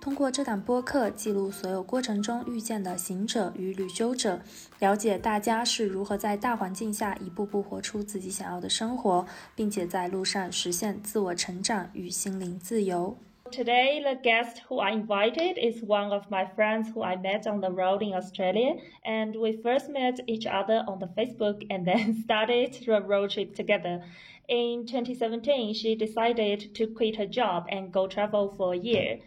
通过这档播客记录所有过程中遇见的行者与旅修者，了解大家是如何在大环境下一步步活出自己想要的生活，并且在路上实现自我成长与心灵自由。Today, the guest who I invited is one of my friends who I met on the road in Australia, and we first met each other on the Facebook and then started the road trip together. In 2017, she decided to quit her job and go travel for a year.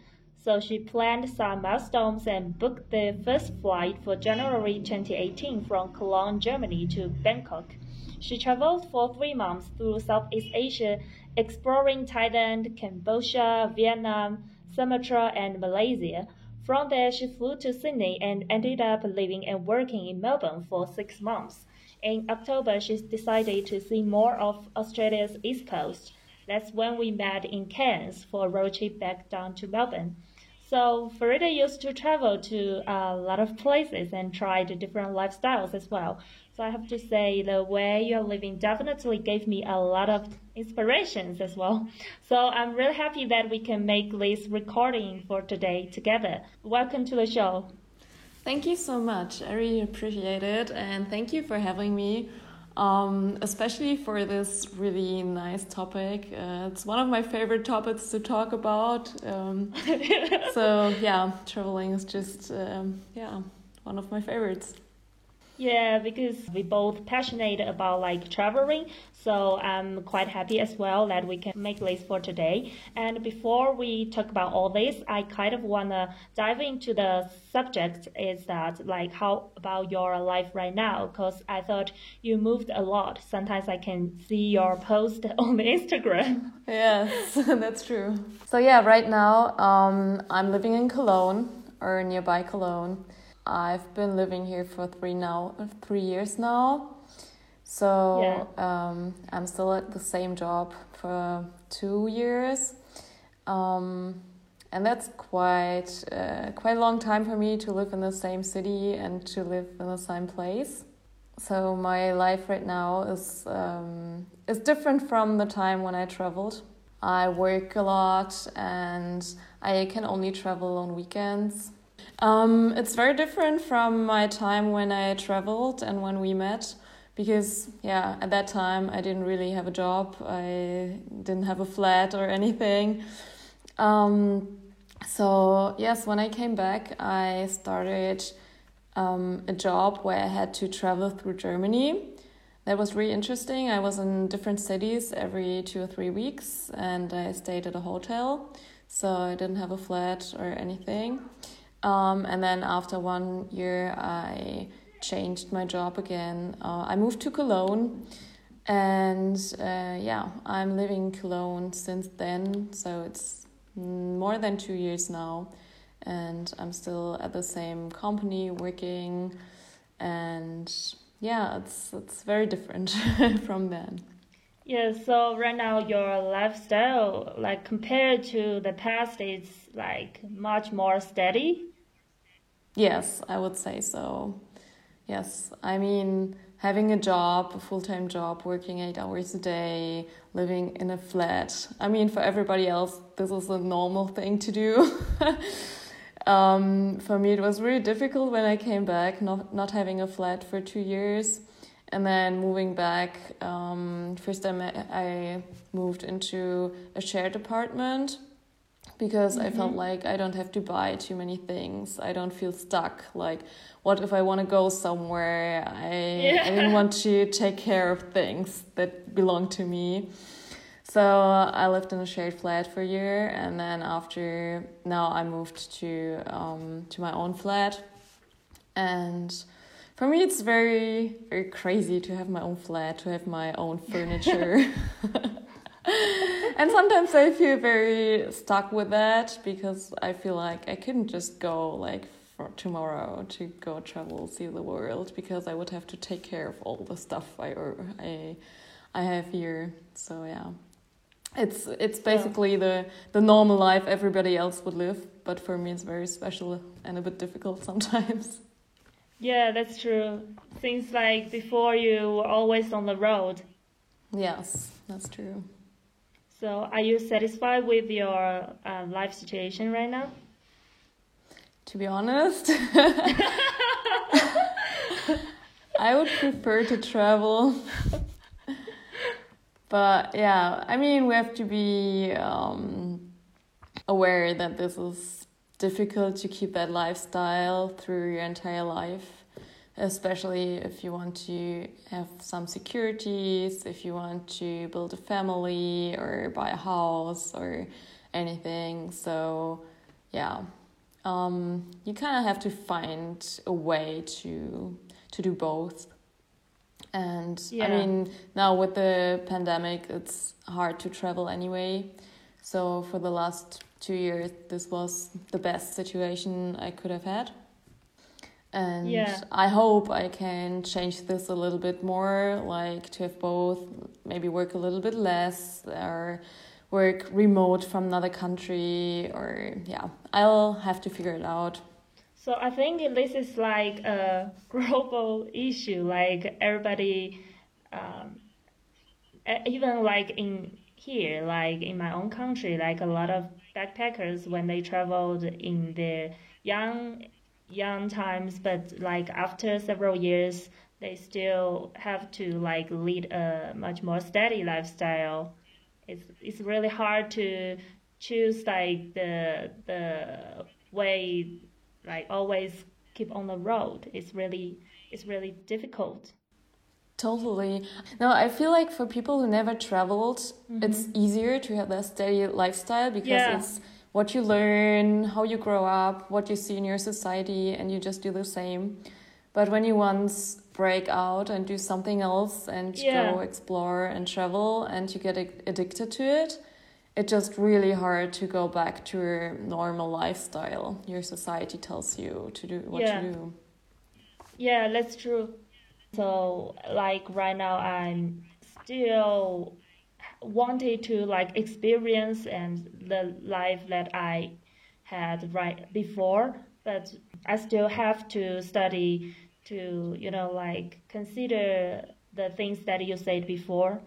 So she planned some milestones and booked the first flight for January 2018 from Cologne, Germany to Bangkok. She traveled for three months through Southeast Asia, exploring Thailand, Cambodia, Vietnam, Sumatra, and Malaysia. From there, she flew to Sydney and ended up living and working in Melbourne for six months. In October, she decided to see more of Australia's east coast. That's when we met in Cairns for a road trip back down to Melbourne. So Farida used to travel to uh, a lot of places and tried different lifestyles as well. So I have to say the way you're living definitely gave me a lot of inspirations as well. So I'm really happy that we can make this recording for today together. Welcome to the show. Thank you so much. I really appreciate it and thank you for having me um, especially for this really nice topic. Uh, it's one of my favorite topics to talk about. Um, so yeah, traveling is just um, yeah one of my favorites. Yeah, because we both passionate about like traveling, so I'm quite happy as well that we can make this for today. And before we talk about all this, I kind of wanna dive into the subject is that like how about your life right now? Because I thought you moved a lot. Sometimes I can see your post on Instagram. Yes, that's true. So yeah, right now um, I'm living in Cologne or nearby Cologne. I've been living here for three now, three years now. So yeah. um, I'm still at the same job for two years, um, and that's quite uh, quite a long time for me to live in the same city and to live in the same place. So my life right now is um, is different from the time when I traveled. I work a lot and I can only travel on weekends um, it's very different from my time when I traveled and when we met because yeah at that time i didn't really have a job. I didn't have a flat or anything. Um, so yes when i came back i started um, a job where i had to travel through germany. That was really interesting. I was in different cities every two or three weeks and i stayed at a hotel. So i didn't have a flat or anything um, and then after one year, I changed my job again. Uh, I moved to Cologne, and uh, yeah, I'm living in Cologne since then. So it's more than two years now, and I'm still at the same company working, and yeah, it's it's very different from then. Yeah, so right now your lifestyle, like compared to the past, is like much more steady. Yes, I would say so. Yes, I mean, having a job, a full time job, working eight hours a day, living in a flat. I mean, for everybody else, this is a normal thing to do. um, for me, it was really difficult when I came back, not, not having a flat for two years. And then moving back, um, first I, I moved into a shared apartment because mm-hmm. I felt mm-hmm. like I don't have to buy too many things. I don't feel stuck. Like, what if I want to go somewhere? I, yeah. I didn't want to take care of things that belong to me. So I lived in a shared flat for a year, and then after now I moved to um, to my own flat, and for me it's very very crazy to have my own flat, to have my own furniture. and sometimes I feel very stuck with that because I feel like I couldn't just go like for tomorrow to go travel, see the world because I would have to take care of all the stuff I I I have here. So yeah, it's it's basically the the normal life everybody else would live, but for me it's very special and a bit difficult sometimes. Yeah, that's true. Seems like before you were always on the road. Yes, that's true. So, are you satisfied with your uh, life situation right now? To be honest, I would prefer to travel. but yeah, I mean, we have to be um, aware that this is difficult to keep that lifestyle through your entire life especially if you want to have some securities, if you want to build a family or buy a house or anything. So, yeah, um, you kind of have to find a way to to do both. And yeah. I mean, now with the pandemic, it's hard to travel anyway. So for the last two years, this was the best situation I could have had and yeah. i hope i can change this a little bit more like to have both maybe work a little bit less or work remote from another country or yeah i'll have to figure it out so i think this is like a global issue like everybody um, even like in here like in my own country like a lot of backpackers when they traveled in their young young times, but like after several years, they still have to like lead a much more steady lifestyle. It's it's really hard to choose like the the way like always keep on the road. It's really it's really difficult. Totally. No, I feel like for people who never traveled, mm-hmm. it's easier to have a steady lifestyle because yeah. it's what you learn, how you grow up, what you see in your society, and you just do the same. But when you once break out and do something else and yeah. go explore and travel and you get addicted to it, it's just really hard to go back to your normal lifestyle. Your society tells you to do what yeah. to do. Yeah, that's true. So, like right now, I'm still wanted to like experience and the life that I had right before, but I still have to study to you know like consider the things that you said before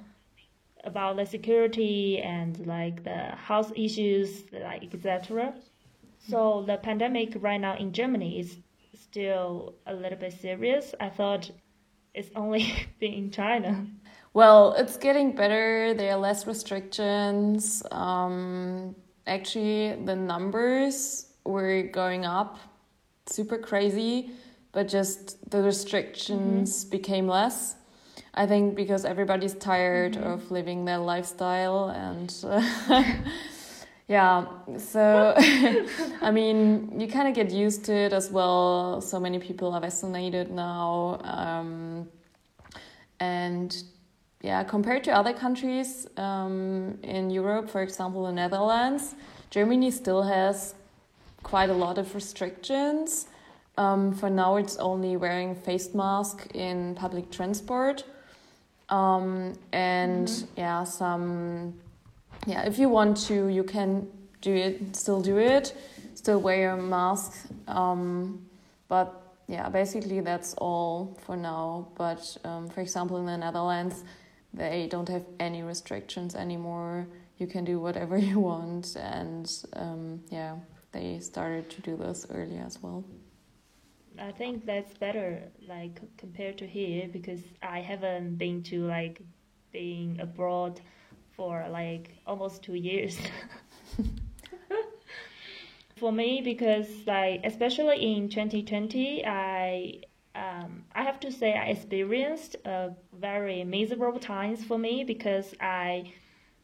about the security and like the health issues like etc. So the pandemic right now in Germany is still a little bit serious. I thought it's only been in China. Well, it's getting better. There are less restrictions. Um, actually, the numbers were going up super crazy, but just the restrictions mm-hmm. became less. I think because everybody's tired mm-hmm. of living their lifestyle and. Uh, yeah, so I mean, you kind of get used to it as well. So many people are vaccinated now. Um, and yeah, compared to other countries um, in Europe, for example, the Netherlands, Germany still has quite a lot of restrictions. Um, for now, it's only wearing face mask in public transport, um, and mm -hmm. yeah, some yeah. If you want to, you can do it. Still do it. Still wear your mask. Um, but yeah, basically that's all for now. But um, for example, in the Netherlands they don't have any restrictions anymore. You can do whatever you want, and um, yeah, they started to do this early as well. I think that's better, like compared to here, because I haven't been to like being abroad for like almost two years. for me, because like especially in 2020, I um, I have to say I experienced a very miserable times for me because I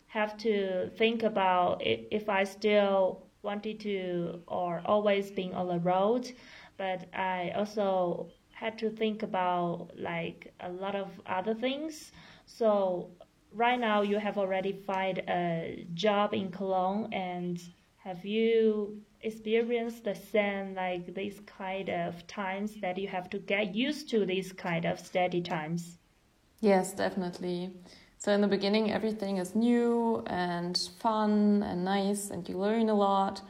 have to think about if I still wanted to or always being on the road, but I also had to think about like a lot of other things. So right now you have already find a job in Cologne and have you experienced the same like these kind of times that you have to get used to these kind of steady times? Yes, definitely. So in the beginning, everything is new and fun and nice, and you learn a lot.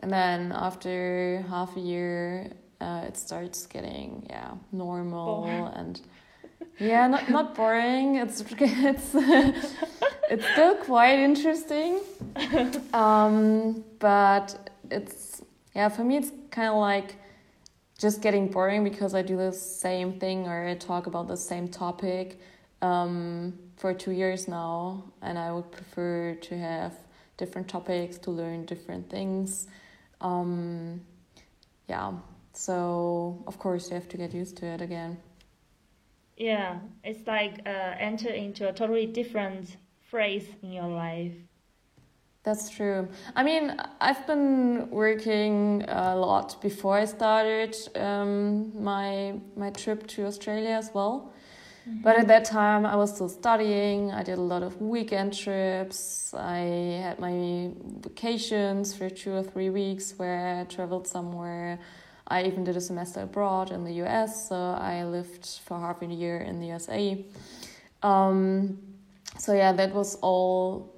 And then after half a year, uh, it starts getting yeah normal and yeah not not boring. It's it's it's still quite interesting, um, but it's yeah for me it's kind of like just getting boring because I do the same thing or I talk about the same topic um, for two years now, and I would prefer to have different topics to learn different things. Um, yeah, so of course you have to get used to it again. Yeah, it's like uh, enter into a totally different phase in your life. That's true. I mean, I've been working a lot before I started um, my my trip to Australia as well. Mm-hmm. But at that time, I was still studying. I did a lot of weekend trips. I had my vacations for two or three weeks where I traveled somewhere. I even did a semester abroad in the US, so I lived for half a year in the USA. Um, so yeah, that was all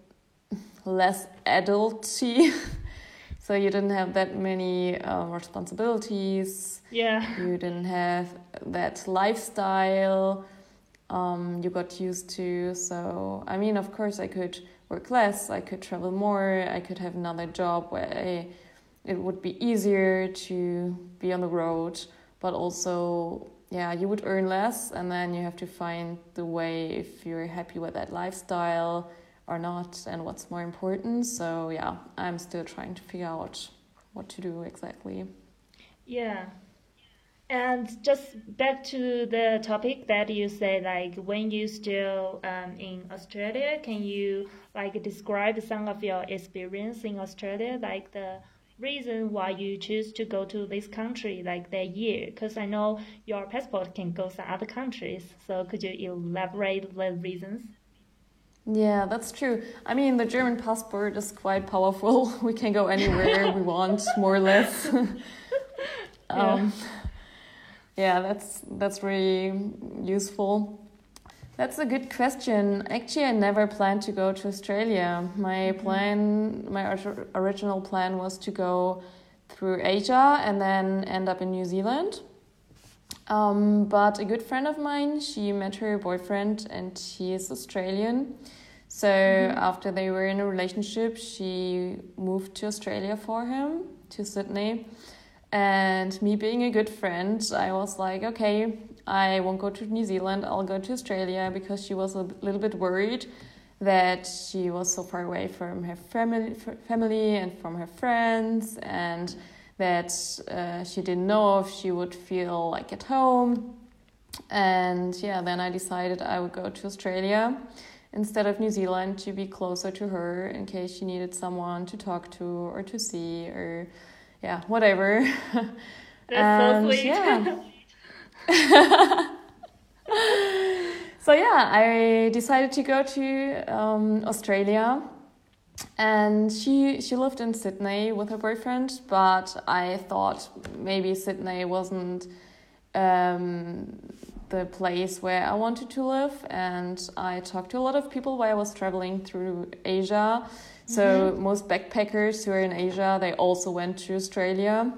less adulty. so you didn't have that many um, responsibilities. Yeah. You didn't have that lifestyle um, you got used to. So, I mean, of course, I could work less, I could travel more, I could have another job where I, it would be easier to be on the road, but also, yeah, you would earn less, and then you have to find the way if you're happy with that lifestyle or not and what's more important. So, yeah, I'm still trying to figure out what to do exactly. Yeah, and just back to the topic that you say, like when you still um, in Australia, can you like describe some of your experience in Australia, like the reason why you choose to go to this country, like that year? Because I know your passport can go to other countries, so could you elaborate the reasons? Yeah, that's true. I mean, the German passport is quite powerful. We can go anywhere we want, more or less. um, yeah yeah, that's that's really useful. That's a good question. Actually, I never planned to go to Australia. My mm-hmm. plan, my original plan was to go through Asia and then end up in New Zealand. Um, but a good friend of mine, she met her boyfriend and he is Australian. So mm-hmm. after they were in a relationship, she moved to Australia for him, to Sydney. And me being a good friend, I was like, okay, I won't go to New Zealand, I'll go to Australia because she was a little bit worried that she was so far away from her family, family and from her friends, and that uh, she didn't know if she would feel like at home. And yeah, then I decided I would go to Australia instead of New Zealand to be closer to her in case she needed someone to talk to or to see or yeah, whatever. That's so sweet. Yeah. so yeah, I decided to go to um, Australia, and she she lived in Sydney with her boyfriend. But I thought maybe Sydney wasn't um, the place where I wanted to live, and I talked to a lot of people while I was traveling through Asia so mm-hmm. most backpackers who are in Asia, they also went to Australia.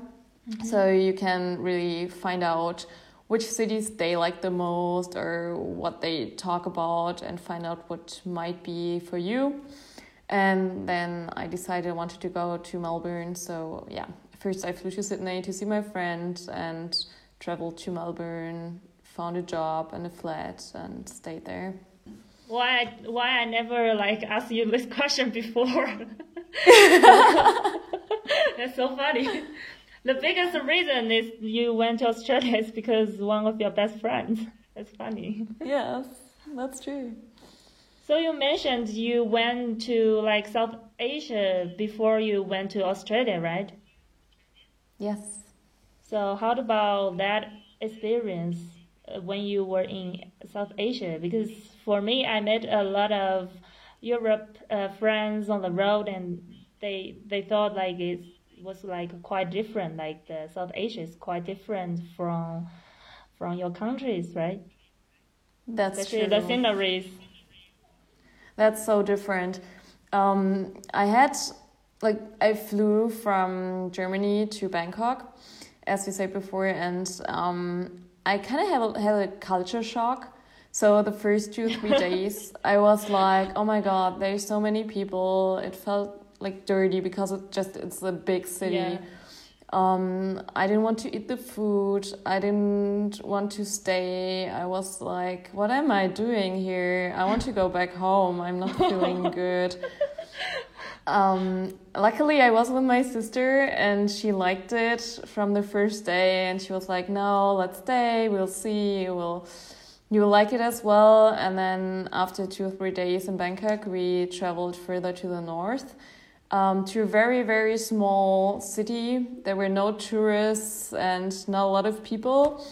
Mm-hmm. So you can really find out which cities they like the most or what they talk about and find out what might be for you. And then I decided I wanted to go to Melbourne. So yeah, first I flew to Sydney to see my friend and traveled to Melbourne, found a job and a flat and stayed there why why I never like asked you this question before. That's so funny. The biggest reason is you went to Australia is because one of your best friends. That's funny. Yes, that's true. So you mentioned you went to like South Asia before you went to Australia, right? Yes. So how about that experience when you were in South Asia? Because for me, I met a lot of Europe uh, friends on the road, and they they thought like it was like quite different. Like the South Asia is quite different from from your countries, right? That's Especially true. the sceneries. That's so different. Um, I had like I flew from Germany to Bangkok, as we said before, and um, I kind of had a, had a culture shock. So the first two three days, I was like, "Oh my god, there's so many people." It felt like dirty because it just it's a big city. Yeah. Um, I didn't want to eat the food. I didn't want to stay. I was like, "What am I doing here? I want to go back home. I'm not feeling good." Um, luckily, I was with my sister and she liked it from the first day. And she was like, "No, let's stay. We'll see. We'll you'll like it as well." And then after two or three days in Bangkok, we traveled further to the north. Um, to a very very small city. There were no tourists and not a lot of people,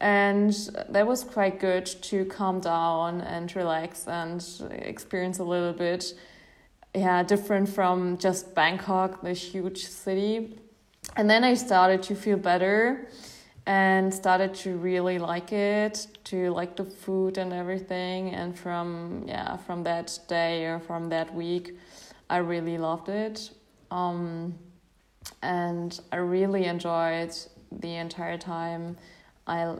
and that was quite good to calm down and relax and experience a little bit yeah, different from just Bangkok, this huge city. And then I started to feel better and started to really like it, to like the food and everything. And from yeah, from that day or from that week, I really loved it. Um, and I really enjoyed the entire time. I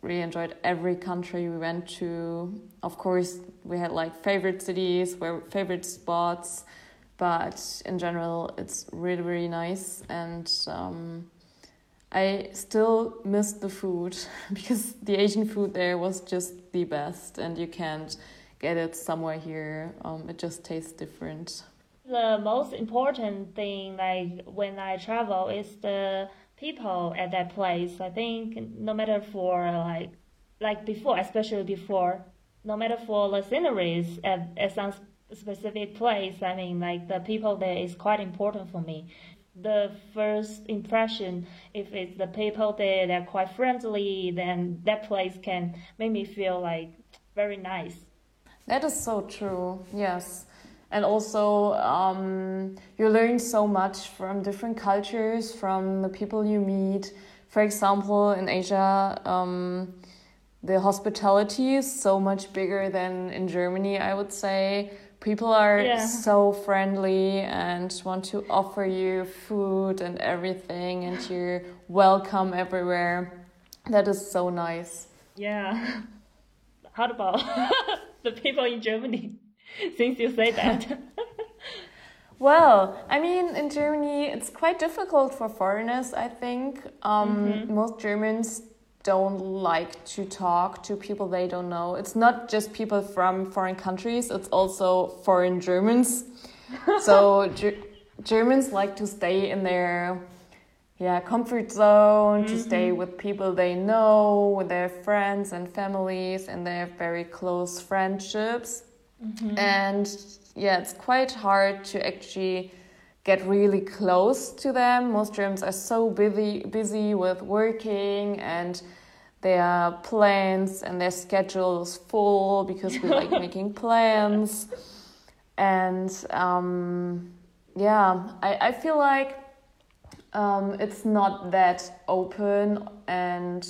really enjoyed every country we went to. Of course, we had like favorite cities, where favorite spots, but in general, it's really really nice. And um, I still miss the food because the Asian food there was just the best, and you can't get it somewhere here. Um, it just tastes different. The most important thing, like when I travel, is the people at that place. I think no matter for like like before, especially before, no matter for the sceneries at, at some specific place, I mean like the people there is quite important for me. The first impression, if it's the people there, they're quite friendly, then that place can make me feel like very nice. That is so true. Yes and also um, you learn so much from different cultures from the people you meet for example in asia um, the hospitality is so much bigger than in germany i would say people are yeah. so friendly and want to offer you food and everything and you're welcome everywhere that is so nice yeah how about the people in germany since you say that. well, I mean, in Germany, it's quite difficult for foreigners, I think. Um, mm-hmm. Most Germans don't like to talk to people they don't know. It's not just people from foreign countries, it's also foreign Germans. so, Ger- Germans like to stay in their yeah comfort zone mm-hmm. to stay with people they know with their friends and families and they have very close friendships Mm-hmm. And yeah, it's quite hard to actually get really close to them. Most Germans are so busy busy with working and their plans and their schedules full because we like making plans. And um, yeah, I, I feel like um, it's not that open and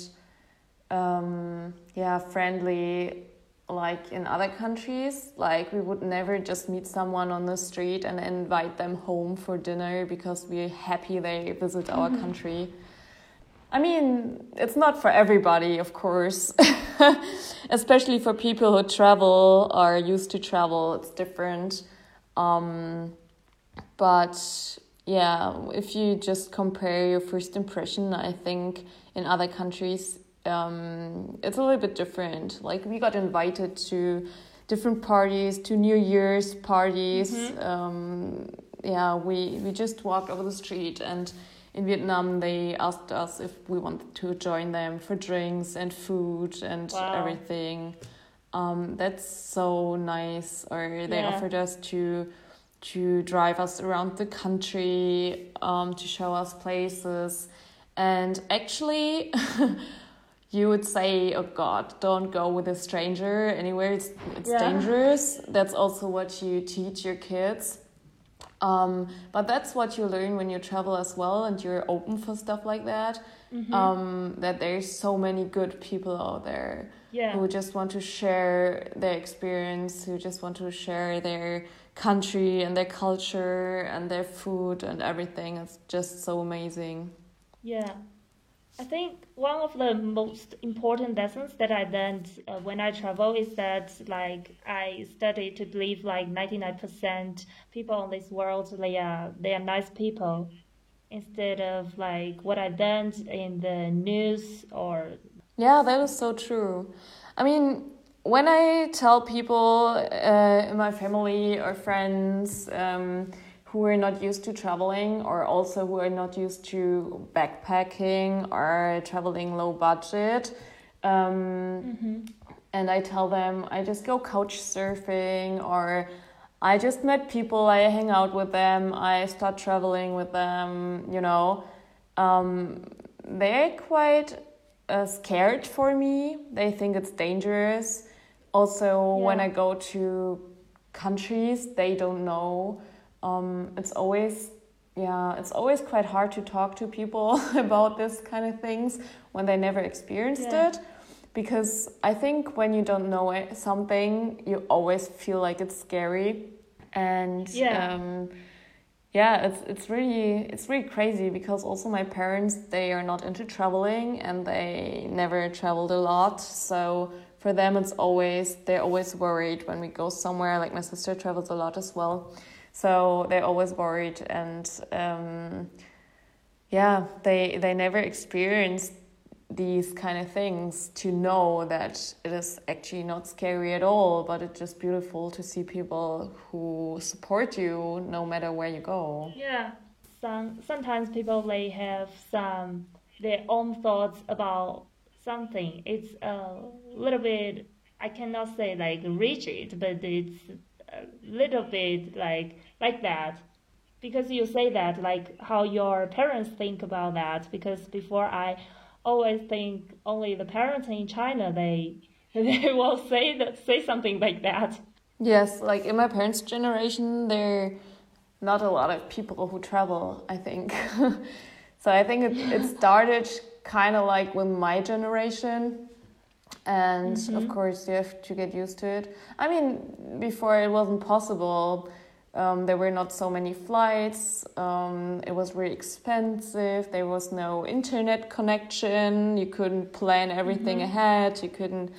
um, yeah, friendly like in other countries like we would never just meet someone on the street and invite them home for dinner because we're happy they visit our mm-hmm. country i mean it's not for everybody of course especially for people who travel are used to travel it's different um, but yeah if you just compare your first impression i think in other countries um, it's a little bit different. Like we got invited to different parties, to New Year's parties. Mm-hmm. Um, yeah, we we just walked over the street and in Vietnam they asked us if we wanted to join them for drinks and food and wow. everything. Um, that's so nice. Or they yeah. offered us to to drive us around the country, um, to show us places. And actually, you would say, "Oh God, don't go with a stranger anywhere. It's it's yeah. dangerous." That's also what you teach your kids. Um, but that's what you learn when you travel as well, and you're open for stuff like that. mm-hmm. um, that there's so many good people out there yeah. who just want to share their experience, who just want to share their country and their culture and their food and everything. It's just so amazing. Yeah. I think one of the most important lessons that I learned uh, when I travel is that like I studied to believe like 99% people on this world they are they are nice people. Instead of like what I learned in the news or yeah that is so true. I mean when I tell people uh, in my family or friends um, who are not used to traveling or also who are not used to backpacking or traveling low budget. Um, mm-hmm. And I tell them I just go couch surfing or I just met people, I hang out with them, I start traveling with them, you know. Um, they're quite uh, scared for me. They think it's dangerous. Also, yeah. when I go to countries they don't know um, it's always yeah it's always quite hard to talk to people about this kind of things when they never experienced yeah. it. Because i think when you don't know it, something you always feel like it's scary. And yeah. um, yeah it's it's really it's really crazy because also my parents they are not into traveling and they never traveled a lot. So for them it's always they're always worried when we go somewhere. Like my sister travels a lot as well so they're always worried and um, yeah they they never experienced these kind of things to know that it is actually not scary at all but it's just beautiful to see people who support you no matter where you go. Yeah. Some sometimes people they have some their own thoughts about something. It's a little bit i cannot say like rigid but it's a little bit like like that. Because you say that like how your parents think about that. Because before i always think only the parents in china they they will say that say something like that. Yes like in my parents generation there not a lot of people who travel i think. So i think it, it started kind of like with my generation. And mm-hmm. of course you have to get used to it. I mean before it wasn't possible um, there were not so many flights. Um, it was really expensive. There was no internet connection. You couldn't plan everything mm-hmm. ahead. You couldn't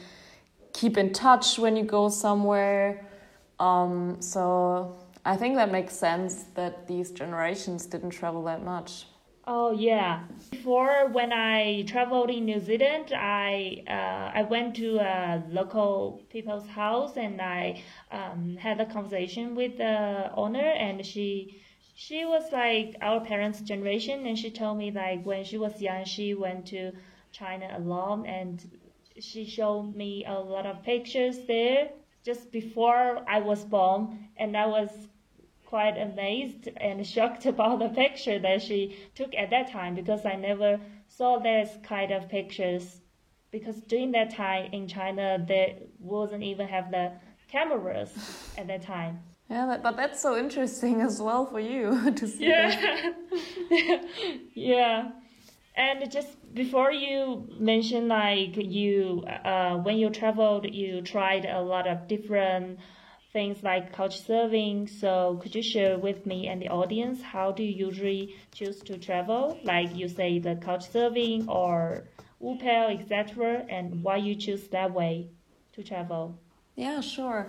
keep in touch when you go somewhere. Um, so i think that makes sense that these generations didn't travel that much Oh yeah. Before when I traveled in New Zealand, I uh, I went to a local people's house and I um, had a conversation with the owner and she she was like our parents' generation and she told me like when she was young she went to China alone and she showed me a lot of pictures there just before I was born and I was quite amazed and shocked about the picture that she took at that time because I never saw this kind of pictures because during that time in China there wasn't even have the cameras at that time. Yeah, but that's so interesting as well for you to see. Yeah, yeah. And just before you mentioned like you, uh, when you traveled, you tried a lot of different things like couch surfing. So could you share with me and the audience how do you usually choose to travel? Like you say the couch surfing or Wupel, etc., and why you choose that way to travel? Yeah, sure.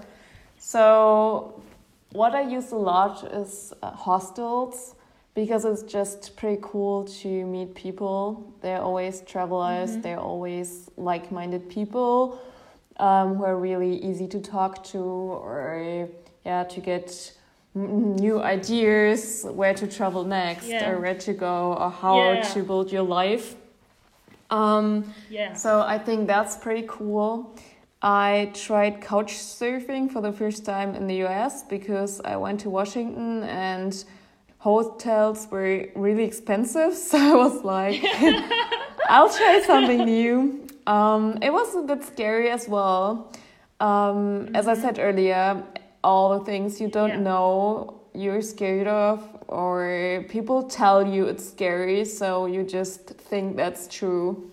So what I use a lot is uh, hostels because it's just pretty cool to meet people. They're always travelers, mm-hmm. they're always like minded people um, who are really easy to talk to or yeah to get new ideas where to travel next yeah. or where to go or how yeah. to build your life um, yeah. so i think that's pretty cool i tried couch surfing for the first time in the us because i went to washington and hotels were really expensive so i was like i'll try something new um, it was a bit scary as well. Um, as I said earlier, all the things you don't yeah. know, you're scared of, or people tell you it's scary, so you just think that's true.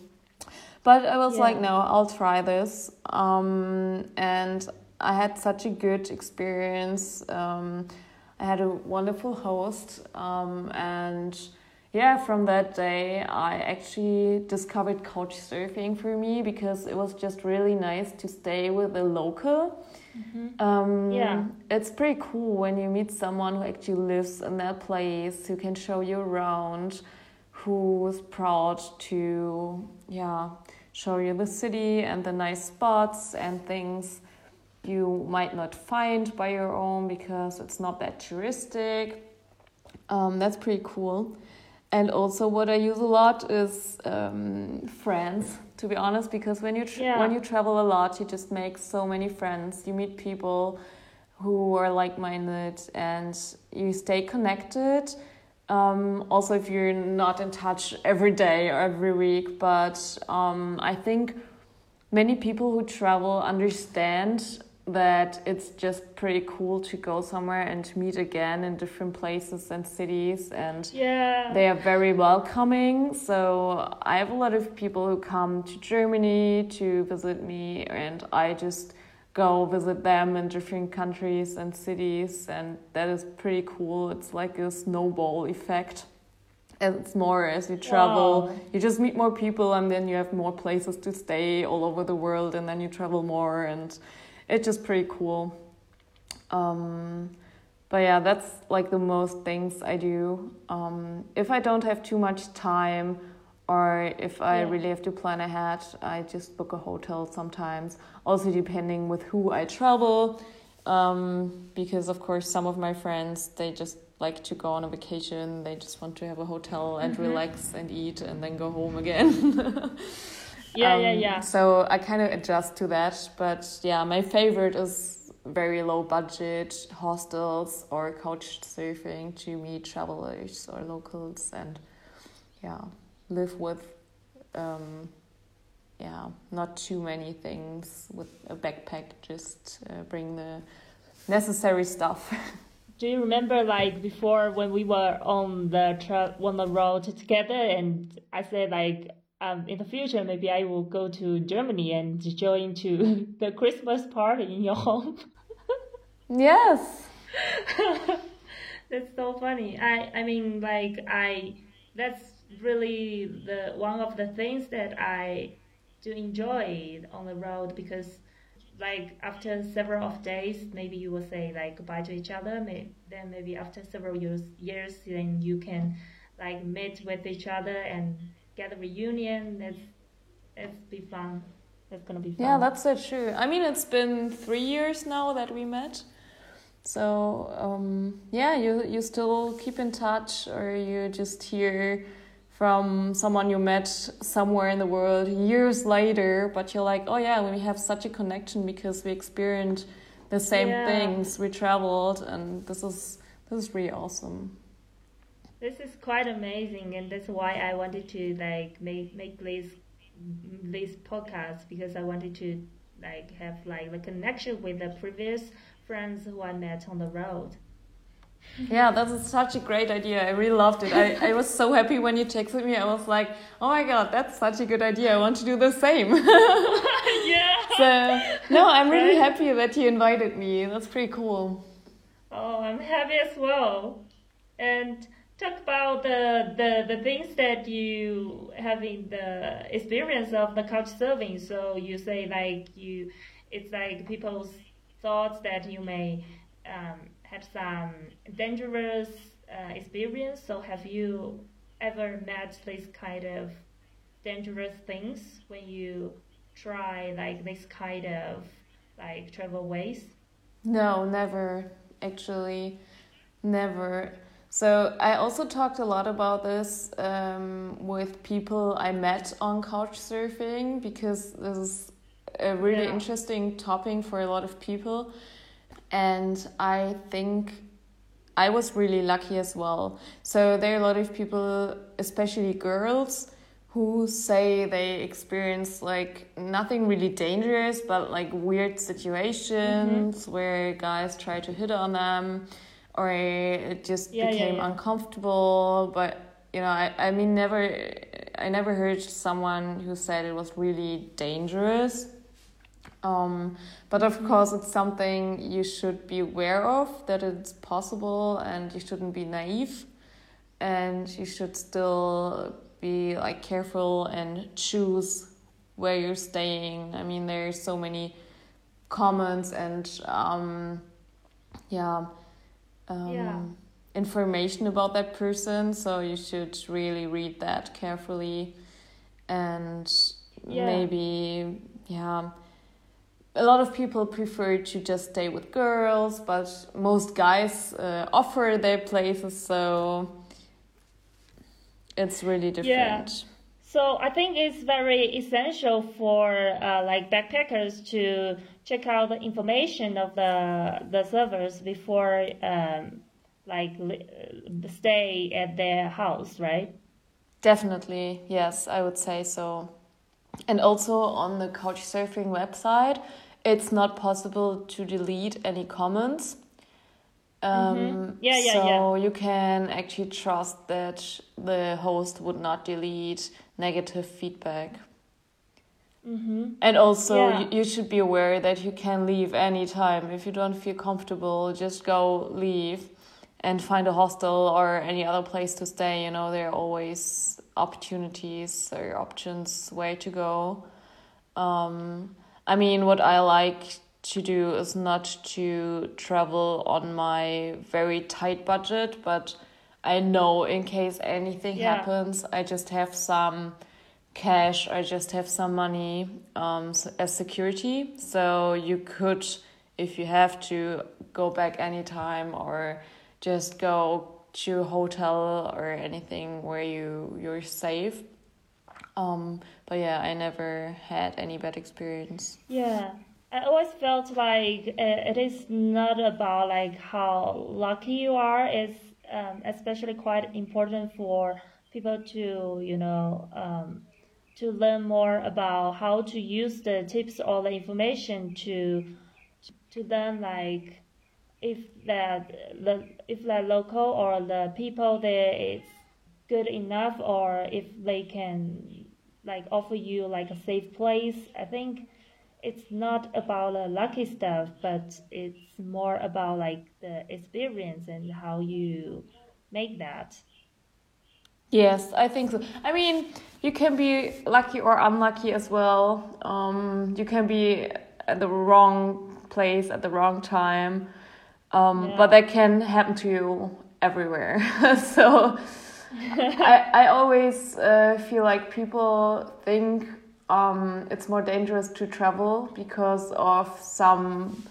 But I was yeah. like, no, I'll try this. Um, and I had such a good experience. Um, I had a wonderful host, um, and yeah, from that day, I actually discovered couch surfing for me because it was just really nice to stay with a local. Mm-hmm. Um, yeah, it's pretty cool when you meet someone who actually lives in that place, who can show you around, who's proud to yeah show you the city and the nice spots and things you might not find by your own because it's not that touristic. Um, that's pretty cool. And also, what I use a lot is um, friends. To be honest, because when you yeah. when you travel a lot, you just make so many friends. You meet people who are like minded, and you stay connected. Um, also, if you're not in touch every day or every week, but um, I think many people who travel understand that it's just pretty cool to go somewhere and meet again in different places and cities and yeah. they are very welcoming. So i have a lot of people who come to germany to visit me and i just go visit them in different countries and cities and that is pretty cool. It's like a snowball effect. And it's more as you travel wow. you just meet more people and then you have more places to stay all over the world and then you travel more and it's just pretty cool. Um, but yeah, that's like the most things I do. Um, if I don't have too much time, or if I yeah. really have to plan ahead, I just book a hotel sometimes. Also, depending with who I travel, um, because of course some of my friends they just like to go on a vacation. They just want to have a hotel and mm-hmm. relax and eat and then go home again. Yeah, um, yeah, yeah. So I kind of adjust to that. But yeah, my favorite is very low budget hostels or couch surfing to meet travelers or locals and yeah, live with um, yeah, not too many things with a backpack, just uh, bring the necessary stuff. Do you remember like before when we were on the tra- on the road together and I said like um, in the future, maybe I will go to Germany and join to the Christmas party in your home. yes. that's so funny. I, I mean, like, I, that's really the, one of the things that I do enjoy on the road because like after several of days, maybe you will say like goodbye to each other. May, then maybe after several years, years, then you can like meet with each other and get a reunion. That's that's be fun. That's gonna be fun. Yeah, that's so true. I mean, it's been three years now that we met. So um, yeah, you you still keep in touch, or you just hear from someone you met somewhere in the world years later, but you're like, oh yeah, we have such a connection because we experienced the same yeah. things, we traveled, and this is this is really awesome this is quite amazing, and that's why I wanted to like make make this this podcast because I wanted to like have like the connection with the previous friends who I met on the road. Yeah, that's such a great idea. I really loved it. I, I was so happy when you texted me. I was like, oh my god, that's such a good idea. I want to do the same. yeah. So, no, I'm really happy that you invited me. That's pretty cool. Oh, I'm happy as well. And talk about the, the, the things that you have in the experience of the couch surfing. So you say like you, it's like people's thoughts that you may um, have some dangerous uh, experience. So have you ever met this kind of dangerous things when you try like this kind of like travel ways? No, never. Actually, never so I also talked a lot about this um, with people I met on couch surfing because this is a really yeah. interesting topic for a lot of people, and I think I was really lucky as well. So there are a lot of people, especially girls, who say they experience like nothing really dangerous, but like weird situations mm -hmm. where guys try to hit on them or it just Yeah, yeah, became yeah. uncomfortable. But you know, I, I mean, never, I never heard someone who said it was really dangerous. Um, but of Mm-hmm. course, it's something you should be aware of that it's possible, and you shouldn't be naive, and you should still be like careful and choose where you're staying. I mean, there's so many comments and um, yeah, um, Yeah. information about that person, so you should really read that carefully, and Yeah. maybe yeah. A lot of people prefer to just stay with girls, but most guys uh, offer their places, so it's really different. So I think it's very essential for uh, like backpackers to check out the information of the the servers before um, like li- uh, stay at their house, right? Definitely, yes, I would say so. And also on the Couchsurfing website, it's not possible to delete any comments. Um, Mm-hmm. Yeah, yeah, so you can actually trust that the host would not delete negative feedback. Mm-hmm. And also, Yeah. you, you should be aware that you can leave anytime. If you don't feel comfortable, just go leave and find a hostel or any other place to stay. You know, there are always opportunities or options where to go. Um, I mean, what I like to do is not to travel on my very tight budget, but I know in case anything Yeah. happens, I just have some cash, I just have some money um, as security. So you could, if you have to, go back anytime or just go to a hotel or anything where you you're safe. Um, but yeah, I never had any bad experience. Yeah, I always felt like uh, it is not about like how lucky you are. It's um, especially quite important for people to you know um, to learn more about how to use the tips or the information to to then like if that the if the local or the people there is good enough or if they can like offer you like a safe place. I think it's not about the lucky stuff but it's more about like the experience and how you make that Yes, I think so. I mean, you can be lucky or unlucky as well. Um, you can be at the wrong place at the wrong time, um, Yeah. but that can happen to you everywhere. so I, I always uh, feel like people think um, it's more dangerous to travel because of some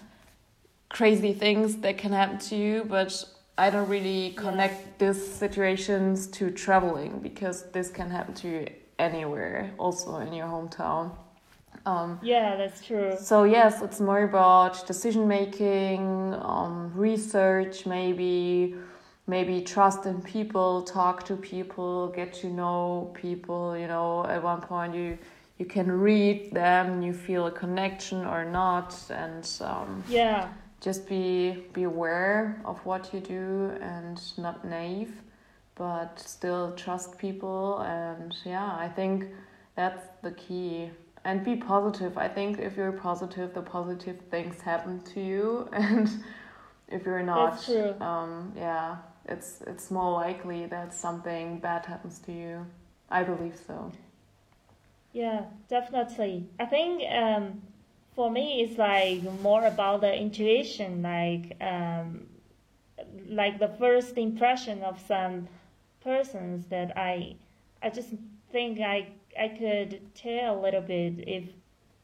crazy things that can happen to you, but I don't really connect these situations to traveling because this can happen to you anywhere, also in your hometown. Um, yeah that's true so yes, it's more about decision making, um, research, maybe, maybe trust in people, talk to people, get to know people. You know, at one point you you can read them, you feel a connection or not, and um, yeah just be be aware of what you do and not naive but still trust people and yeah i think that's the key. And be positive. I think if you're positive the positive things happen to you. And if you're not um yeah it's it's more likely that something bad happens to you. I believe so. Yeah, definitely. I think um, for me, it's like more about the intuition, like um, like the first impression of some persons that I I just think I I could tell a little bit if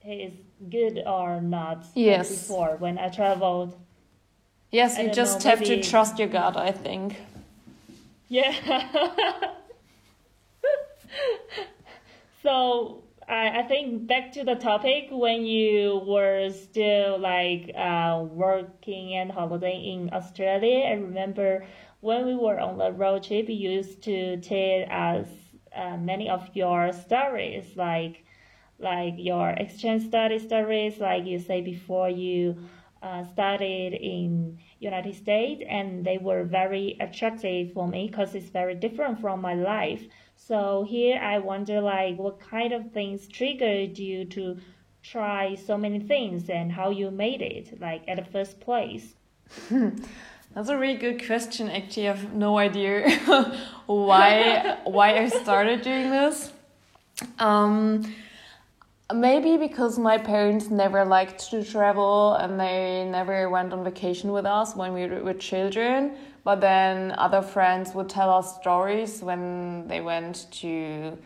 he is good or not Yes. before when I traveled. yes I you just know, have maybe- to trust your gut i think Yeah. so I, I think back to the topic when you were still like uh, working and holidaying in Australia. I remember when we were on the road trip, you used to tell us uh, many of your stories, like like your exchange study stories, like you say before you uh, studied in United States, and they were very attractive for me because it's very different from my life. So here I wonder, like, what kind of things triggered you to try so many things, and how you made it, like at the first place. That's a really good question. Actually, I have no idea why why I started doing this. Um, maybe because my parents never liked to travel and they never went on vacation with us when we were children. But then other friends would tell us stories when they went to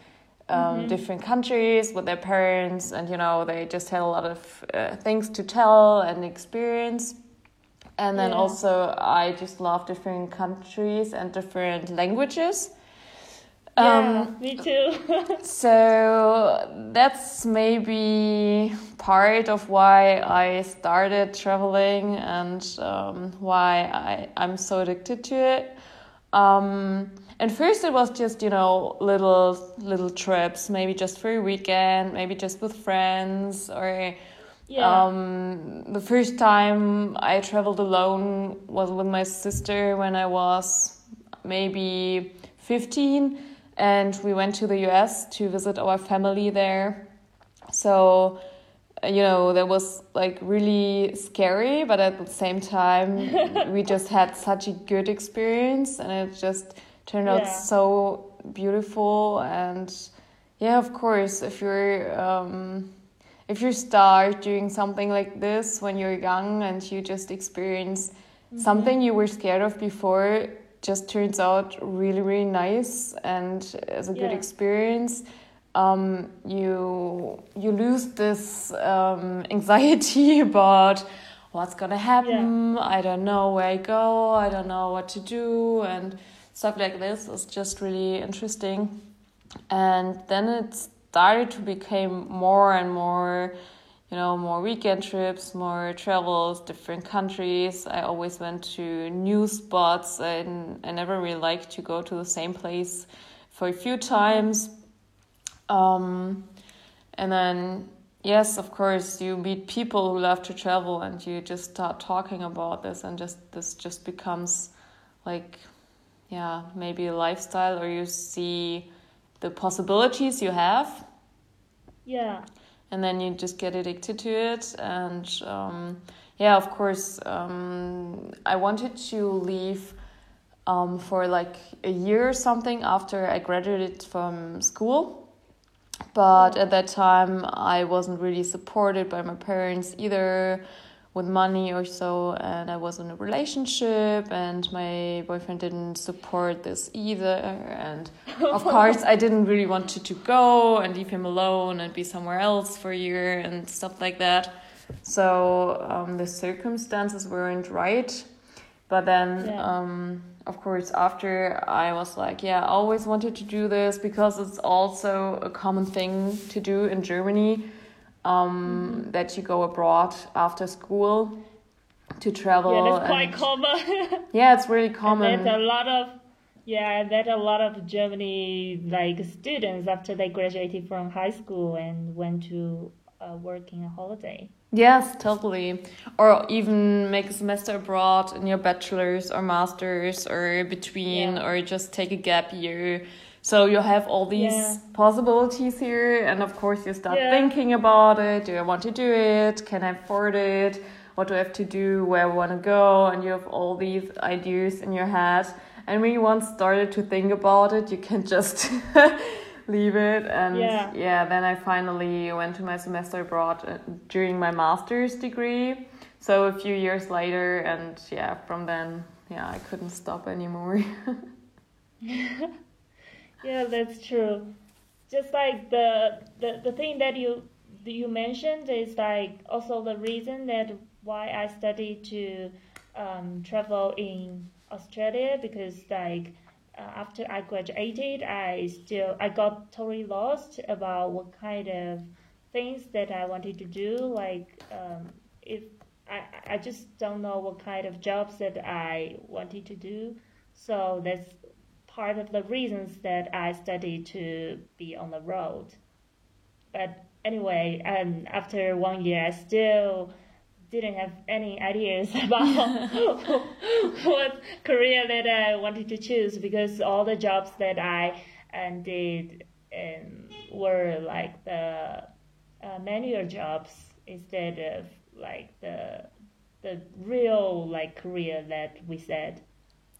um, mm-hmm. different countries with their parents, and you know, they just had a lot of uh, things to tell and experience. And then yeah. also, I just love different countries and different languages. Yeah, um, me too. so that's maybe part of why I started traveling and um, why I, I'm so addicted to it. Um, and first it was just you know little little trips, maybe just for a weekend, maybe just with friends or. Yeah. Um, the first time I traveled alone was with my sister when I was maybe 15 and we went to the US to visit our family there. So, you know, that was like really scary, but at the same time, we just had such a good experience and it just turned out yeah. so beautiful. And yeah, of course, if you're, um, if you start doing something like this when you're young and you just experience mm -hmm. something you were scared of before, just turns out really really nice and as a yeah. good experience. Um, you you lose this um, anxiety about what's gonna happen. Yeah. i don't know where i go. I don't know what to do and stuff like this. Is just really interesting. And then it started to become more and more you know, more weekend trips, more travels, different countries. I always went to new spots and I never really liked to go to the same place for a few times. Um, and then, yes, of course, you meet people who love to travel and you just start talking about this and just this just becomes like, yeah, maybe a lifestyle or you see the possibilities you have. Yeah and then you just get addicted to it. And um, yeah of course um, i wanted to leave um, for like a year or something after i graduated from school. But at that time i wasn't really supported by my parents either with money or so and i was in a relationship and my boyfriend didn't support this either and of course i didn't really want to, to go and leave him alone and be somewhere else for a year and stuff like that so um, the circumstances weren't right but then yeah. um, of course after i was like yeah i always wanted to do this because it's also a common thing to do in germany um, mm-hmm. that you go abroad after school to travel. Yeah, that's quite common. yeah, it's really common. And there's a lot of yeah, that a lot of Germany like students after they graduated from high school and went to uh, working a holiday. Yes, totally. Or even make a semester abroad in your bachelor's or master's or between, yeah. or just take a gap year so you have all these yeah. possibilities here, and of course you start yeah. thinking about it. Do I want to do it? Can I afford it? What do I have to do? Where I want to go? And you have all these ideas in your head. And when you once started to think about it, you can just leave it. And yeah. yeah, then I finally went to my semester abroad uh, during my master's degree. So a few years later, and yeah, from then, yeah, I couldn't stop anymore. Yeah, that's true. Just like the the, the thing that you you mentioned is like also the reason that why I studied to um, travel in Australia because like uh, after I graduated, I still I got totally lost about what kind of things that I wanted to do. Like um, if I I just don't know what kind of jobs that I wanted to do. So that's part of the reasons that I studied to be on the road. But anyway, um, after one year, I still didn't have any ideas about what career that I wanted to choose because all the jobs that I and did and were like the uh, manual jobs instead of like the the real like career that we said.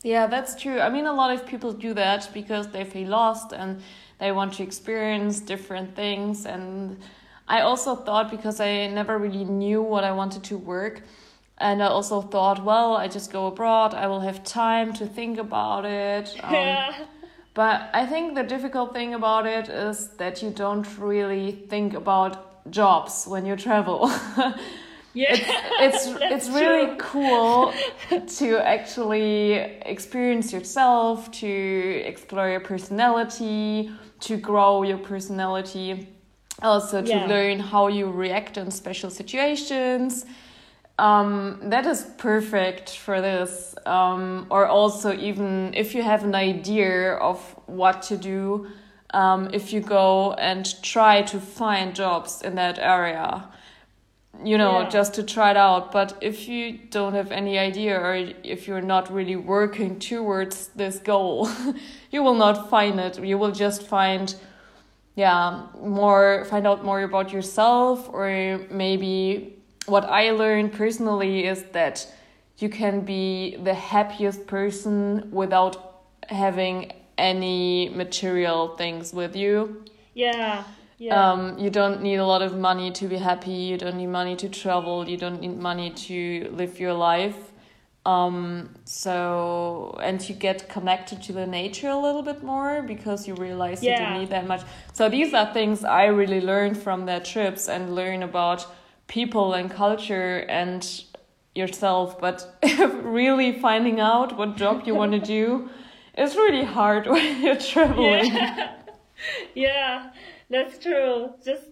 Yeah, that's true. I mean, a lot of people do that because they feel lost and they want to experience different things. And I also thought because I never really knew what I wanted to work. And I also thought, well, I just go abroad, I will have time to think about it. Um, yeah. But I think the difficult thing about it is that you don't really think about jobs when you travel. Yeah, it's it's, it's really cool to actually experience yourself, to explore your personality, to grow your personality, also to yeah. learn how you react in special situations. Um, that is perfect for this. Um, or also, even if you have an idea of what to do, um, if you go and try to find jobs in that area you know, yeah. just to try it out. But if you don't have any idea or if you're not really working towards this goal, you will not find it. You will just find, yeah, more, find out more about yourself. Or maybe what I learned personally is that you can be the happiest person without having any material things with you. Yeah. Yeah. Um, you don't need a lot of money to be happy. You don't need money to travel. You don't need money to live your life. Um, so, and you get connected to the nature a little bit more because you realize yeah. you don't need that much. So, these are things I really learned from their trips and learn about people and culture and yourself. But really finding out what job you want to do is really hard when you're traveling. Yeah. yeah. That's true. Just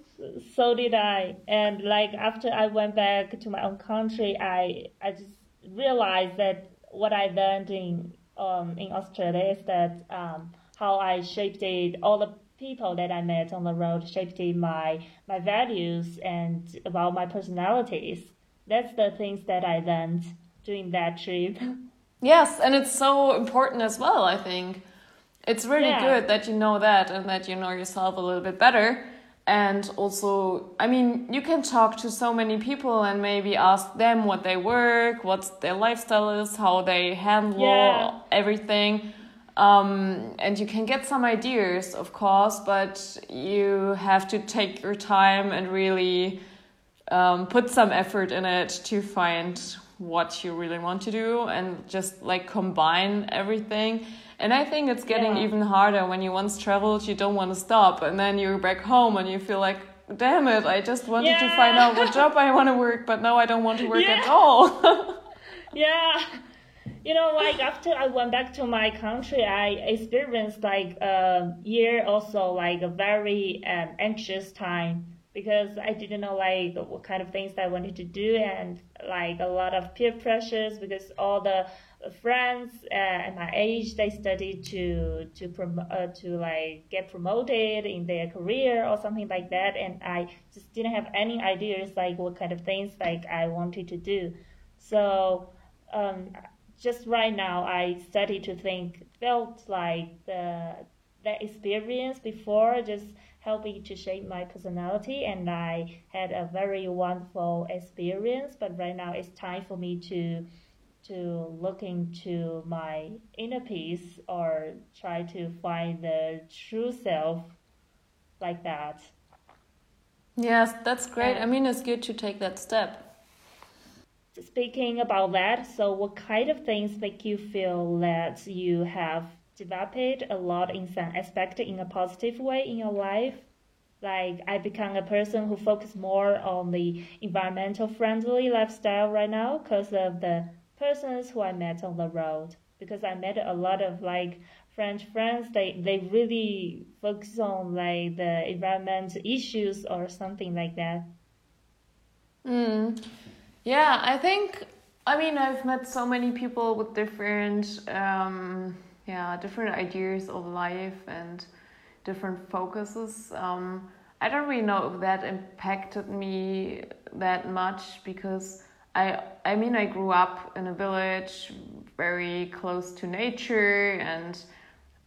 so did I. And like after I went back to my own country, I I just realized that what I learned in um in Australia is that um how I shaped it all the people that I met on the road shaped my my values and about my personalities. That's the things that I learned during that trip. Yes, and it's so important as well, I think. It's really yeah. good that you know that and that you know yourself a little bit better. And also, I mean, you can talk to so many people and maybe ask them what they work, what their lifestyle is, how they handle yeah. everything. Um, and you can get some ideas, of course, but you have to take your time and really um, put some effort in it to find what you really want to do and just like combine everything and I think it's getting yeah. even harder when you once traveled, you don't want to stop, and then you're back home and you feel like, damn it, I just wanted yeah. to find out what job I want to work, but now I don't want to work yeah. at all. yeah. You know, like after I went back to my country, I experienced like a year also like a very um, anxious time because I didn't know like what kind of things that I wanted to do and like a lot of peer pressures because all the friends uh, at my age they studied to to prom- uh, to like get promoted in their career or something like that and i just didn't have any ideas like what kind of things like i wanted to do. So um, just right now i started to think felt like the that experience before just helping to shape my personality and i had a very wonderful experience but right now it's time for me to to look into my inner peace or try to find the true self like that. Yes, that's great. And I mean, it's good to take that step. Speaking about that, so what kind of things make you feel that you have developed a lot in some aspect in a positive way in your life? Like I become a person who focus more on the environmental friendly lifestyle right now because of the persons who I met on the road because I met a lot of like French friends. They they really focus on like the environment issues or something like that. Mm. Yeah, I think. I mean, I've met so many people with different, um, yeah, different ideas of life and different focuses. Um, I don't really know if that impacted me that much because I I mean I grew up in a village very close to nature and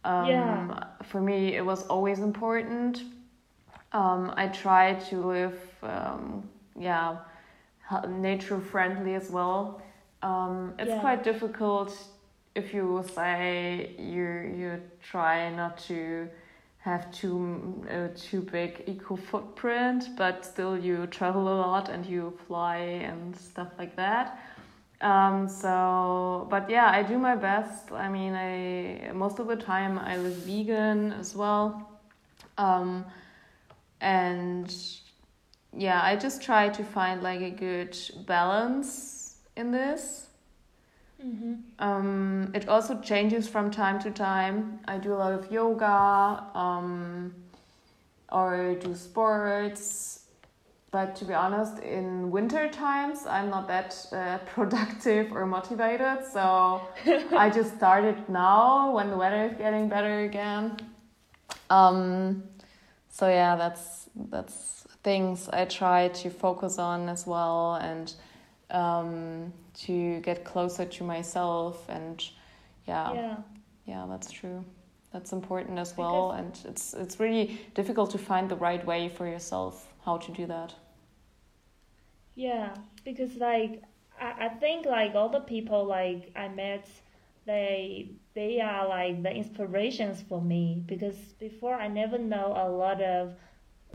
um, Yeah. for me it was always important. Um, I try to live um, yeah nature friendly as well. Um, it's Yeah. quite difficult if you say you you try not to have too uh, too big eco footprint, but still you travel a lot and you fly and stuff like that. Um, so, but yeah, I do my best. I mean, I most of the time I live vegan as well, um, and yeah, I just try to find like a good balance in this. Mm-hmm. Um, it also changes from time to time. I do a lot of yoga um, or do sports. But to be honest, in winter times, I'm not that uh, productive or motivated. So I just started now when the weather is getting better again. Um, so yeah, that's that's things I try to focus on as well and um, to get closer to myself and yeah, yeah, Yeah. that's true. That's important as well, and it's it's really difficult to find the right way for yourself how to do that. Yeah, because like I, I think like all the people like I met, they they are like the inspirations for me because before I never know a lot of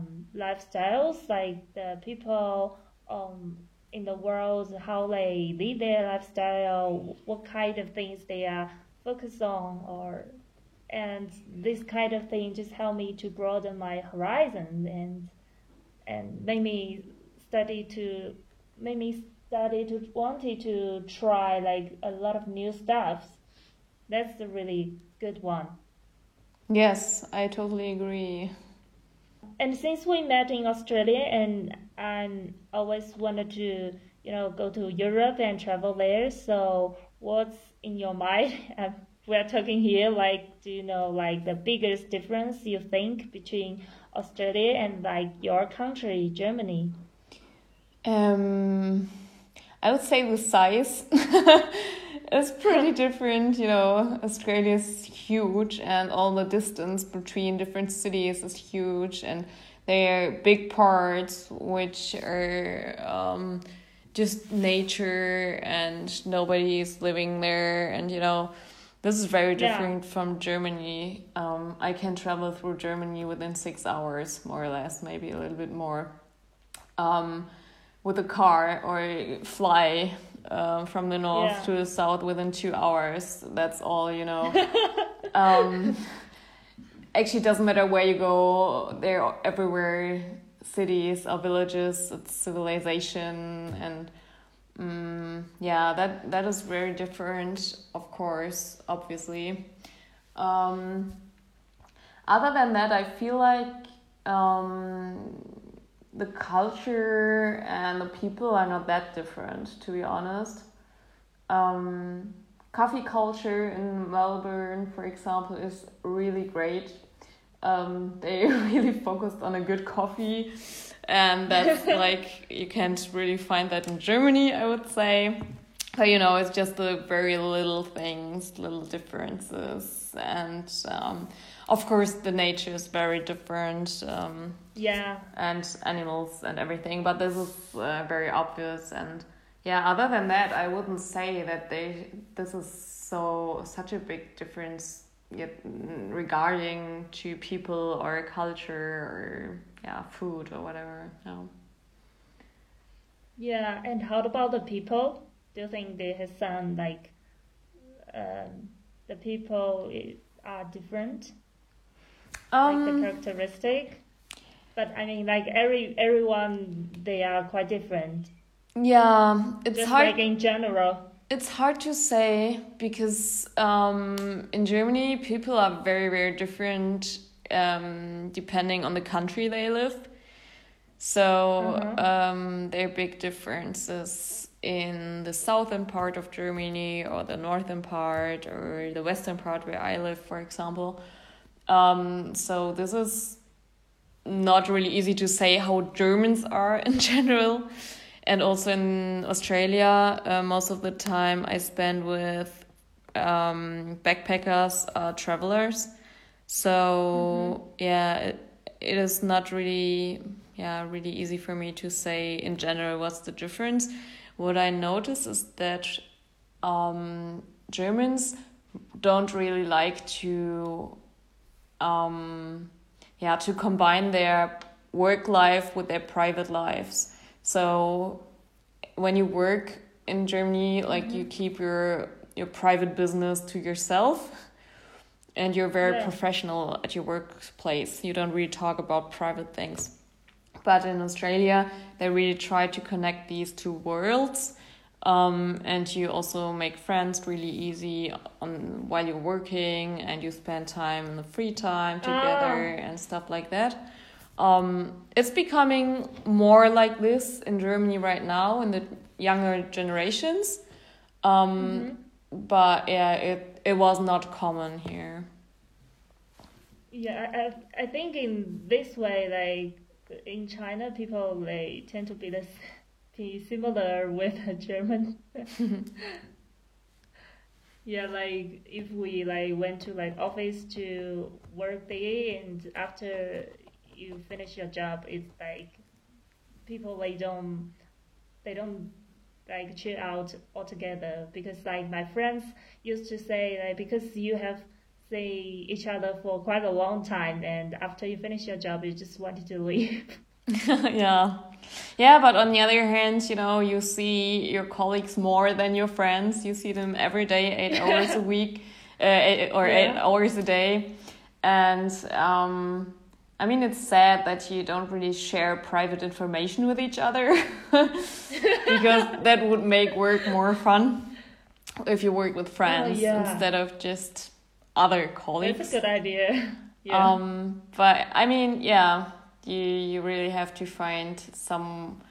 um, lifestyles like the people um in the world how they lead their lifestyle, what kind of things they are focused on or and this kind of thing just helped me to broaden my horizon and and made me study to made me study to wanted to try like a lot of new stuff. That's a really good one. Yes, I totally agree. And since we met in Australia and I always wanted to, you know, go to Europe and travel there. So what's in your mind? We're talking here like do you know like the biggest difference you think between Australia and like your country, Germany? Um, I would say the size is pretty different. You know, Australia is huge, and all the distance between different cities is huge, and there are big parts which are um, just nature, and nobody is living there, and you know. This is very Yeah. different from Germany. Um, I can travel through Germany within six hours, more or less, maybe a little bit more. Um, with a car or fly uh, from the north Yeah. to the south within two hours. That's all, you know. um, actually, doesn't matter where you go, they're everywhere cities or villages, it's civilization. And um, yeah, that, that is very different, of course, obviously. Um, other than that, I feel like um, the culture and the people are not that different, to be honest. Um, coffee culture in Melbourne, for example, is really great. Um, they really focused on a good coffee, and that's like you can't really find that in Germany, I would say. But you know, it's just the very little things, little differences, and um, of course, the nature is very different. Um, Yeah. and animals and everything but this is uh, very obvious and yeah other than that i wouldn't say that they this is so such a big difference mm, regarding to people or culture or yeah food or whatever no Yeah, and how about the people? Do you think they have some like um, the people are different, like the um characteristic? But I mean, like every everyone, they are quite different. yeah it's Just hard like in general. It's hard to say because um, in Germany, people are very, very different um, depending on the country they live. So Uh-huh. um, there are big differences in the southern part of Germany or the northern part or the western part where I live, for example. Um, so this is not really easy to say how Germans are in general. And also in Australia, uh, most of the time I spend with um, backpackers, uh, travelers. So mm-hmm. yeah, it, it is not really yeah really easy for me to say in general what's the difference. What I notice is that um, Germans don't really like to um, yeah to combine their work life with their private lives. So when you work in Germany, like mm-hmm. you keep your your private business to yourself and you're very yeah. professional at your workplace. You don't really talk about private things. But in Australia, they really try to connect these two worlds. Um, and you also make friends really easy on while you're working and you spend time in the free time together oh. and stuff like that. Um, it's becoming more like this in Germany right now in the younger generations. Um, mm -hmm but yeah, it it was not common here. Yeah, I I think in this way, like in China, people they tend to be the be similar with a German. yeah, like if we like went to like office to work there, and after you finish your job, it's like people they don't they don't like chill out altogether. Because like my friends used to say like because you have see each other for quite a long time and after you finish your job you just wanted to leave. Yeah. Yeah but on the other hand you know you see your colleagues more than your friends. You see them every day eight hours a week uh, eight, or yeah. eight hours a day. And um I mean, it's sad that you don't really share private information with each other because that would make work more fun if you work with friends oh, yeah. instead of just other colleagues. That's a good idea. Yeah. Um, but I mean, yeah, you you really have to find some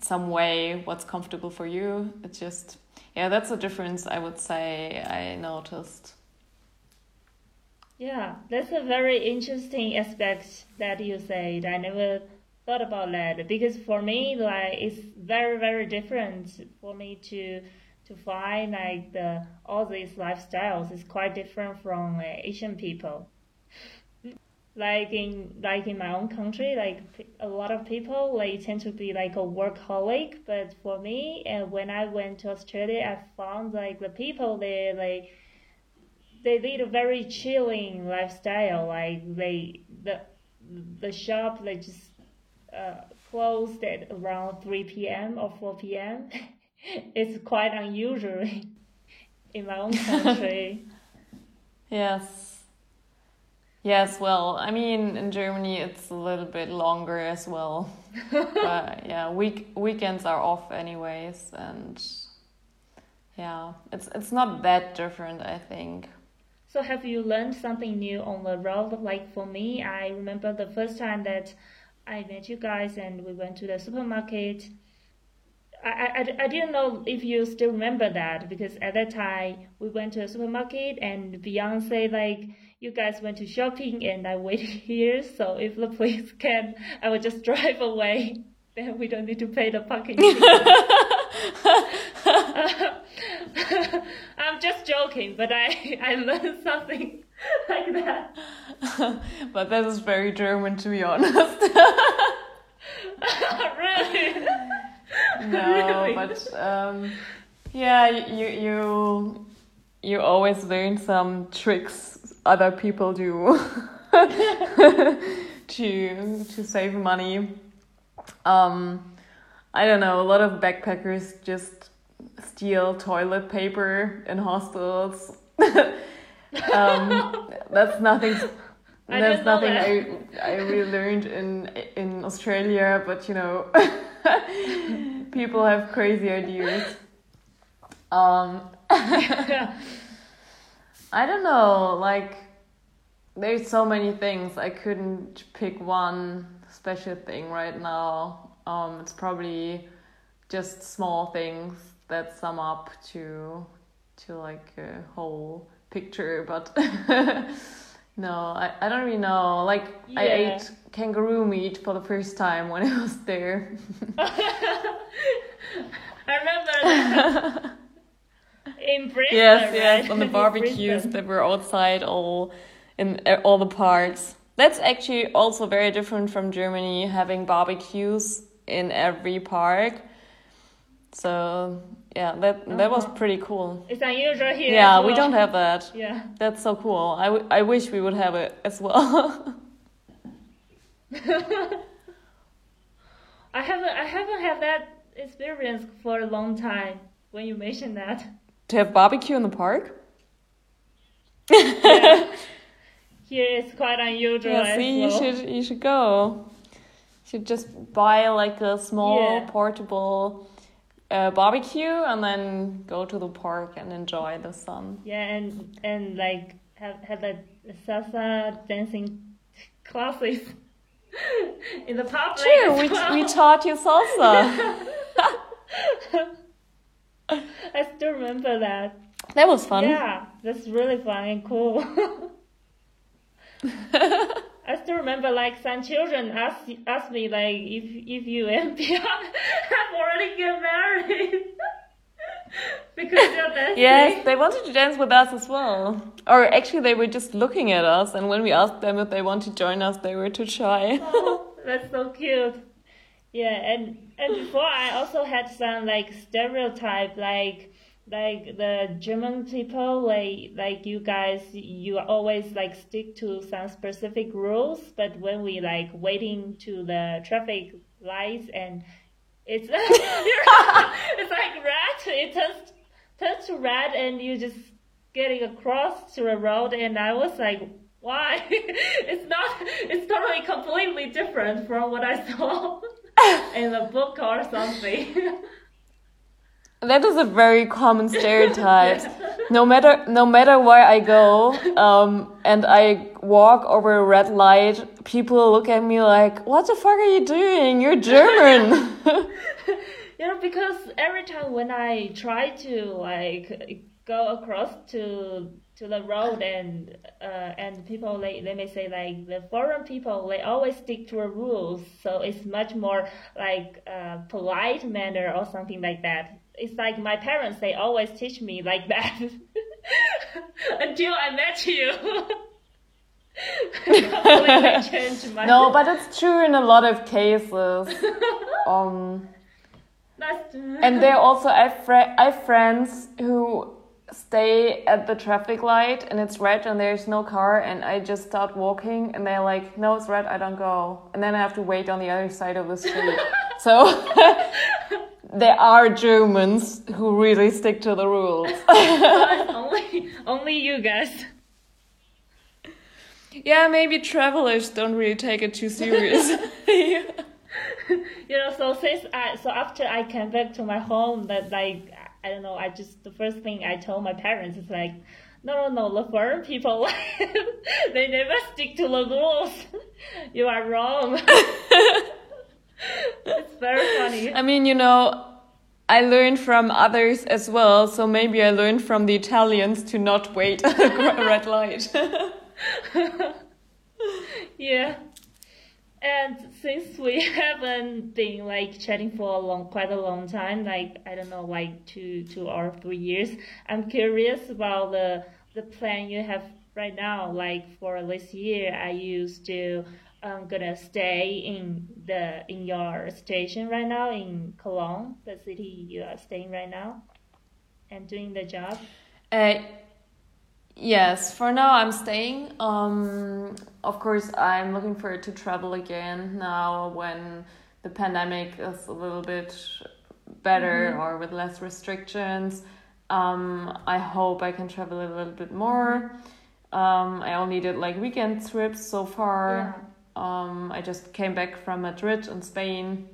some way what's comfortable for you. It's just yeah, that's a difference I would say I noticed. Yeah, that's a very interesting aspect that you said. I never thought about that because for me, like it's very very different for me to to find like the all these lifestyles is quite different from uh, Asian people. like in like in my own country, like a lot of people they tend to be like a workaholic, but for me, uh, when I went to Australia, I found like the people there like they lead a very chilling lifestyle. Like they the the shop they just uh, closed at around three p.m. or four p.m. it's quite unusual in my own country. yes. Yes, well, I mean, in Germany it's a little bit longer as well. but yeah, week weekends are off anyways, and yeah, it's it's not that different, I think. So have you learned something new on the road? Like for me, I remember the first time that I met you guys and we went to the supermarket. I, I, I didn't know if you still remember that because at that time we went to a supermarket and Beyonce like you guys went to shopping and I waited here so if the police can I would just drive away then we don't need to pay the parking. I'm just joking, but I, I learned something like that. but that is very German, to be honest. really? No, really? but um, yeah, you you you always learn some tricks other people do to to save money. Um, I don't know. A lot of backpackers just steal toilet paper in hostels. um, that's nothing. that's nothing that. I I really learned in in Australia, but you know, people have crazy ideas. Um, I don't know. Like, there's so many things. I couldn't pick one special thing right now. Um, it's probably just small things that sum up to to like a whole picture but no I, I don't really know like yeah. I ate kangaroo meat for the first time when I was there I remember that. in Brisbane. yes, yes, right? on the barbecues that were outside all in uh, all the parks. That's actually also very different from Germany having barbecues in every park. So yeah, that that was Uh-huh. pretty cool. It's unusual here. Yeah, as we don't have that. Yeah. That's so cool. I, w- I wish we would have it as well. I haven't I haven't had that experience for a long time when you mentioned that. to have barbecue in the park? Here it's quite unusual. Yeah, see, you should you should go. You should just buy like a small Yeah. portable uh, barbecue and then go to the park and enjoy the sun. Yeah, and and like have have a salsa dancing classes in the public. True, we, well. we taught you salsa. I still remember that. That was fun. Yeah, that's really fun and cool. I still remember like some children asked asked me like if if you and Pia have already get married because you're dancing. Yes, they wanted to dance with us as well. Or actually, they were just looking at us, and when we asked them if they want to join us, they were too shy. Oh, that's so cute. Yeah, and and before I also had some like stereotype like like the German people like like you guys you always like stick to some specific rules, but when we like waiting to the traffic lights and it's it's like red, it turns turns to red and you just getting across to the road and I was like why? it's not it's totally completely different from what I saw in the book or something. That is a very common stereotype. No matter no matter where I go, um, and I walk over a red light, people look at me like, "What the fuck are you doing? You're German." you know, because every time when I try to like go across to to the road and uh, and people they, they may say like the foreign people they always stick to the rules so it's much more like uh, polite manner or something like that it's like my parents they always teach me like that until I met you no, but it's true in a lot of cases. Um, and there also I fri I have friends who stay at the traffic light and it's red and there's no car and I just start walking and they're like, no, it's red, I don't go. And then I have to wait on the other side of the street. so there are Germans who really stick to the rules. only only you guys. yeah, maybe travelers don't really take it too serious. You know, so since I so after I came back to my home, that like I don't know, I just the first thing I told my parents is like, no, no, no, the foreign people they never stick to the rules. you are wrong. It's very funny. I mean, you know, I learned from others as well, so maybe I learned from the Italians to not wait at a red light. Yeah. And since we haven't been like chatting for a long, quite a long time, like I don't know, like two, two or three years, I'm curious about the the plan you have right now. Like for this year, are you still um, gonna stay in the in your station right now in Cologne, the city you are staying right now, and doing the job? Uh, yes, for now I'm staying. Um, of course, I'm looking forward to travel again now when the pandemic is a little bit better or with less restrictions. Um, I hope I can travel a little bit more. Um, I only did like weekend trips so far. Um, I just came back from Madrid in Spain.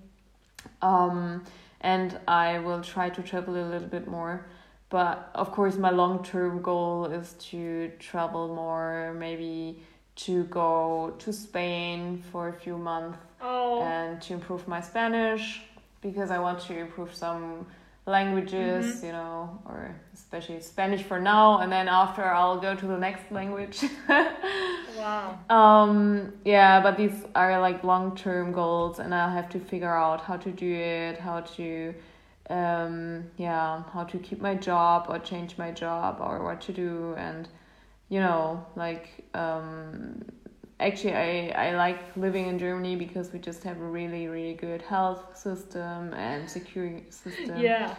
Um, and I will try to travel a little bit more. But of course, my long term goal is to travel more, maybe to go to Spain for a few months Oh, and to improve my Spanish because I want to improve some languages, you know, or especially Spanish for now, and then after I'll go to the next language. wow. Um, yeah, but these are like long term goals, and I'll have to figure out how to do it, how to um, yeah, how to keep my job or change my job or what to do. And, you know, like, um, actually, I, I like living in Germany because we just have a really, really good health system and security system. Yeah.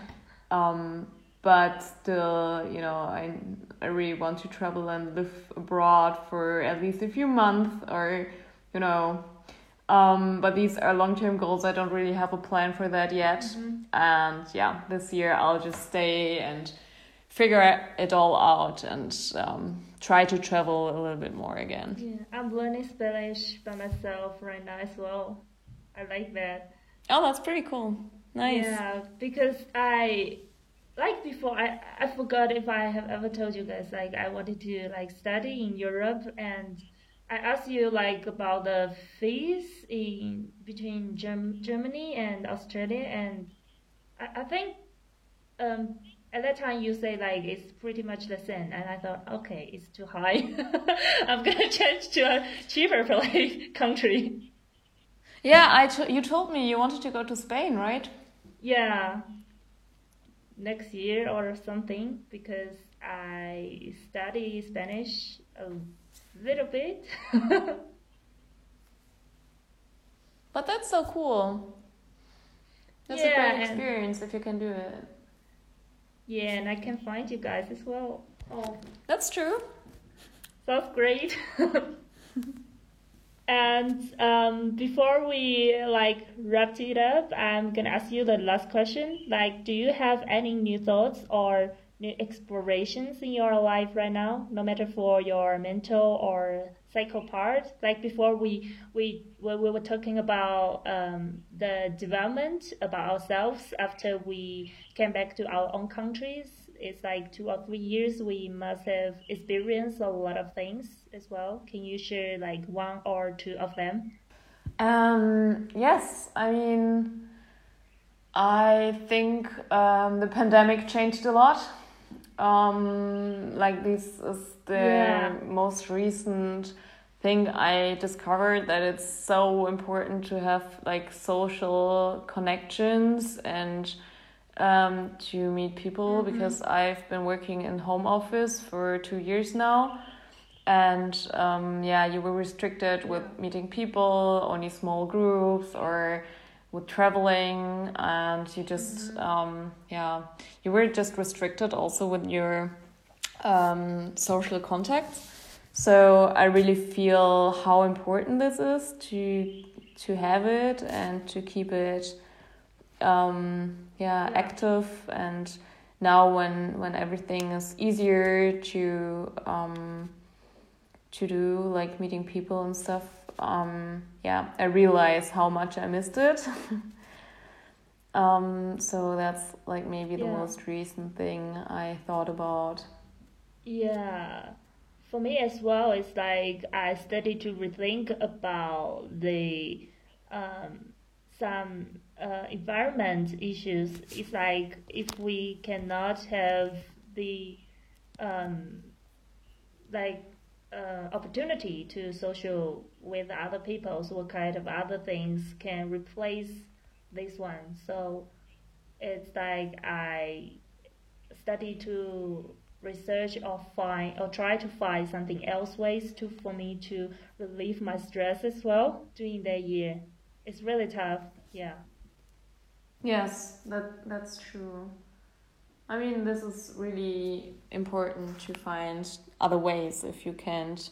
Um, but still, you know, I, I really want to travel and live abroad for at least a few months or, you know, um, but these are long term goals. I don't really have a plan for that yet. Mm-hmm. And yeah, this year I'll just stay and figure it all out and um, try to travel a little bit more again. Yeah, I'm learning Spanish by myself right now as well. I like that. Oh, that's pretty cool. Nice. Yeah, because I like before I I forgot if I have ever told you guys like I wanted to like study in Europe and I asked you like about the fees in between Germ- Germany and Australia and I, I think um at that time you say like it's pretty much the same and I thought okay it's too high I'm gonna change to a cheaper place country Yeah, I t- you told me you wanted to go to Spain, right? yeah next year or something because I study Spanish a little bit. But that's so cool. That's a Yeah, great and- experience if you can do it. Yeah, and I can find you guys as well. Oh, That's true. sounds great. and um, before we like wrap it up, I'm gonna ask you the last question. Like, do you have any new thoughts or new explorations in your life right now? No matter for your mental or psycho part. Like before, we we when we were talking about um, the development about ourselves after we came back to our own countries. It's like two or three years. We must have experienced a lot of things as well. Can you share like one or two of them? Um, yes, I mean, I think um, the pandemic changed a lot. Um, like this is the Yeah. most recent thing I discovered that it's so important to have like social connections and um, to meet people because I've been working in home office for two years now. And um, yeah you were restricted with meeting people only small groups or with traveling and you just um, yeah you were just restricted also with your um, social contacts so i really feel how important this is to to have it and to keep it um, yeah, active. And now when when everything is easier to um, to do like meeting people and stuff um, yeah i realize how much i missed it. Um, so that's like maybe the Yeah. most recent thing i thought about Yeah, for me as well, it's like I started to rethink about the um, some uh, environment issues. It's like if we cannot have the um, like uh, opportunity to social with other people, so what kind of other things can replace this one? So it's like I study to research or find or try to find something else ways to for me to relieve my stress as well during that year. It's really tough. Yeah. Yes, that that's true. I mean, this is really important to find other ways if you can't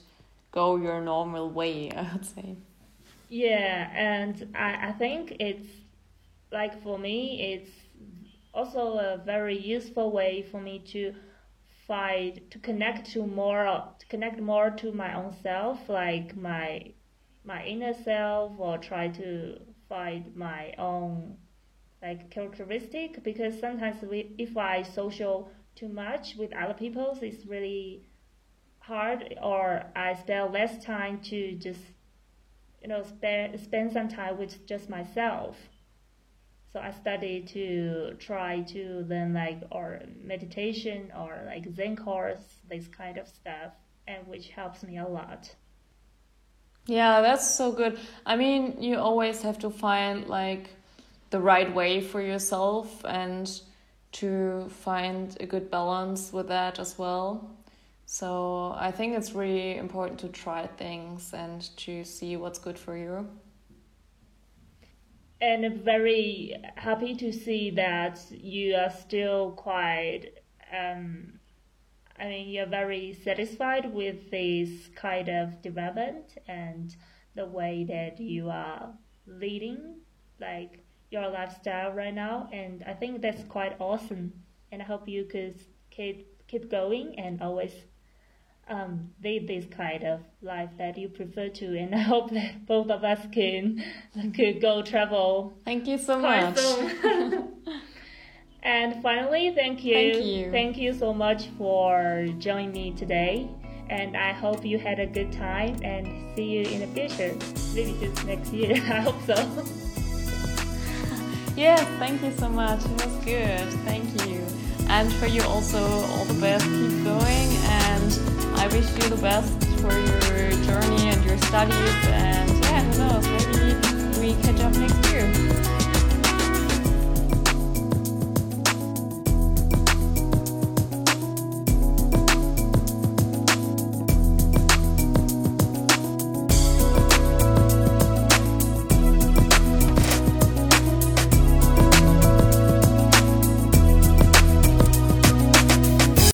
go your normal way, I would say. Yeah, and I, I think it's like for me, it's also a very useful way for me to find to connect to more to connect more to my own self, like my my inner self, or try to find my own like characteristic. Because sometimes we, if I social too much with other people, it's really hard, or I spend less time to just you know spend spend some time with just myself so i study to try to learn like or meditation or like zen course this kind of stuff and which helps me a lot Yeah, that's so good. I mean, you always have to find like the right way for yourself and to find a good balance with that as well. So I think it's really important to try things and to see what's good for you. And very happy to see that you are still quite, um, I mean, you're very satisfied with this kind of development and the way that you are leading, like your lifestyle right now. And I think that's quite awesome. And I hope you could keep keep going and always um, lead this kind of life that you prefer to. And I hope that both of us can could go travel. Thank you so much. and finally, thank you. Thank you. Thank you so much for joining me today. And I hope you had a good time and see you in the future. Maybe just next year. I hope so. Yes, thank you so much. It was good. Thank you. And for you also, all the best. Keep going. And I wish you the best for your journey and your studies. And yeah, who knows? Maybe we catch up next year.